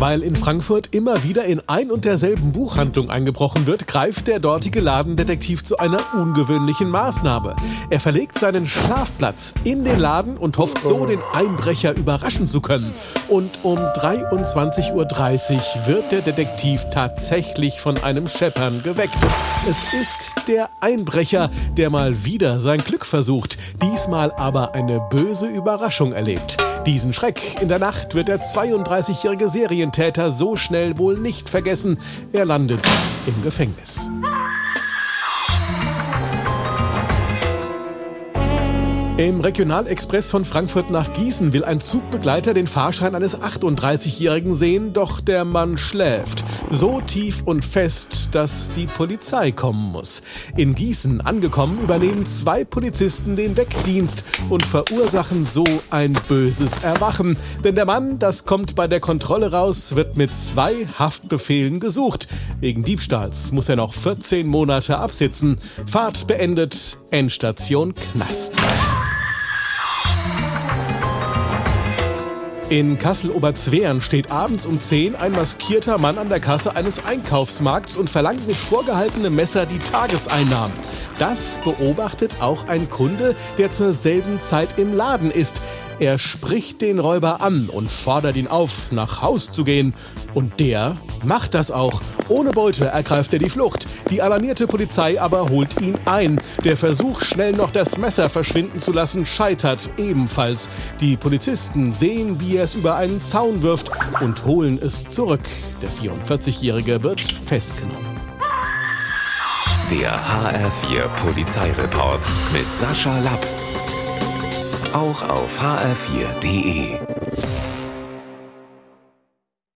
Weil in Frankfurt immer wieder in ein und derselben Buchhandlung eingebrochen wird, greift der dortige Ladendetektiv zu einer ungewöhnlichen Maßnahme. Er verlegt seinen Schlafplatz in den Laden und hofft so, den Einbrecher überraschen zu können. Und um 23.30 Uhr wird der Detektiv tatsächlich von einem Scheppern geweckt. Es ist der Einbrecher, der mal wieder sein Glück versucht, diesmal aber eine böse Überraschung erlebt. Diesen Schreck in der Nacht wird der 32-jährige Serientäter so schnell wohl nicht vergessen. Er landet im Gefängnis. Im Regionalexpress von Frankfurt nach Gießen will ein Zugbegleiter den Fahrschein eines 38-Jährigen sehen, doch der Mann schläft. So tief und fest, dass die Polizei kommen muss. In Gießen angekommen übernehmen zwei Polizisten den Wegdienst und verursachen so ein böses Erwachen. Denn der Mann, das kommt bei der Kontrolle raus, wird mit zwei Haftbefehlen gesucht. Wegen Diebstahls muss er noch 14 Monate absitzen. Fahrt beendet, Endstation Knast. In Kassel-Oberzweren steht abends um 10 ein maskierter Mann an der Kasse eines Einkaufsmarkts und verlangt mit vorgehaltenem Messer die Tageseinnahmen. Das beobachtet auch ein Kunde, der zur selben Zeit im Laden ist. Er spricht den Räuber an und fordert ihn auf, nach Haus zu gehen. Und der macht das auch. Ohne Beute ergreift er die Flucht. Die alarmierte Polizei aber holt ihn ein. Der Versuch, schnell noch das Messer verschwinden zu lassen, scheitert ebenfalls. Die Polizisten sehen, wie er es über einen Zaun wirft und holen es zurück. Der 44-Jährige wird festgenommen. Der HR4 Polizeireport mit Sascha Lapp. Auch auf hr4.de.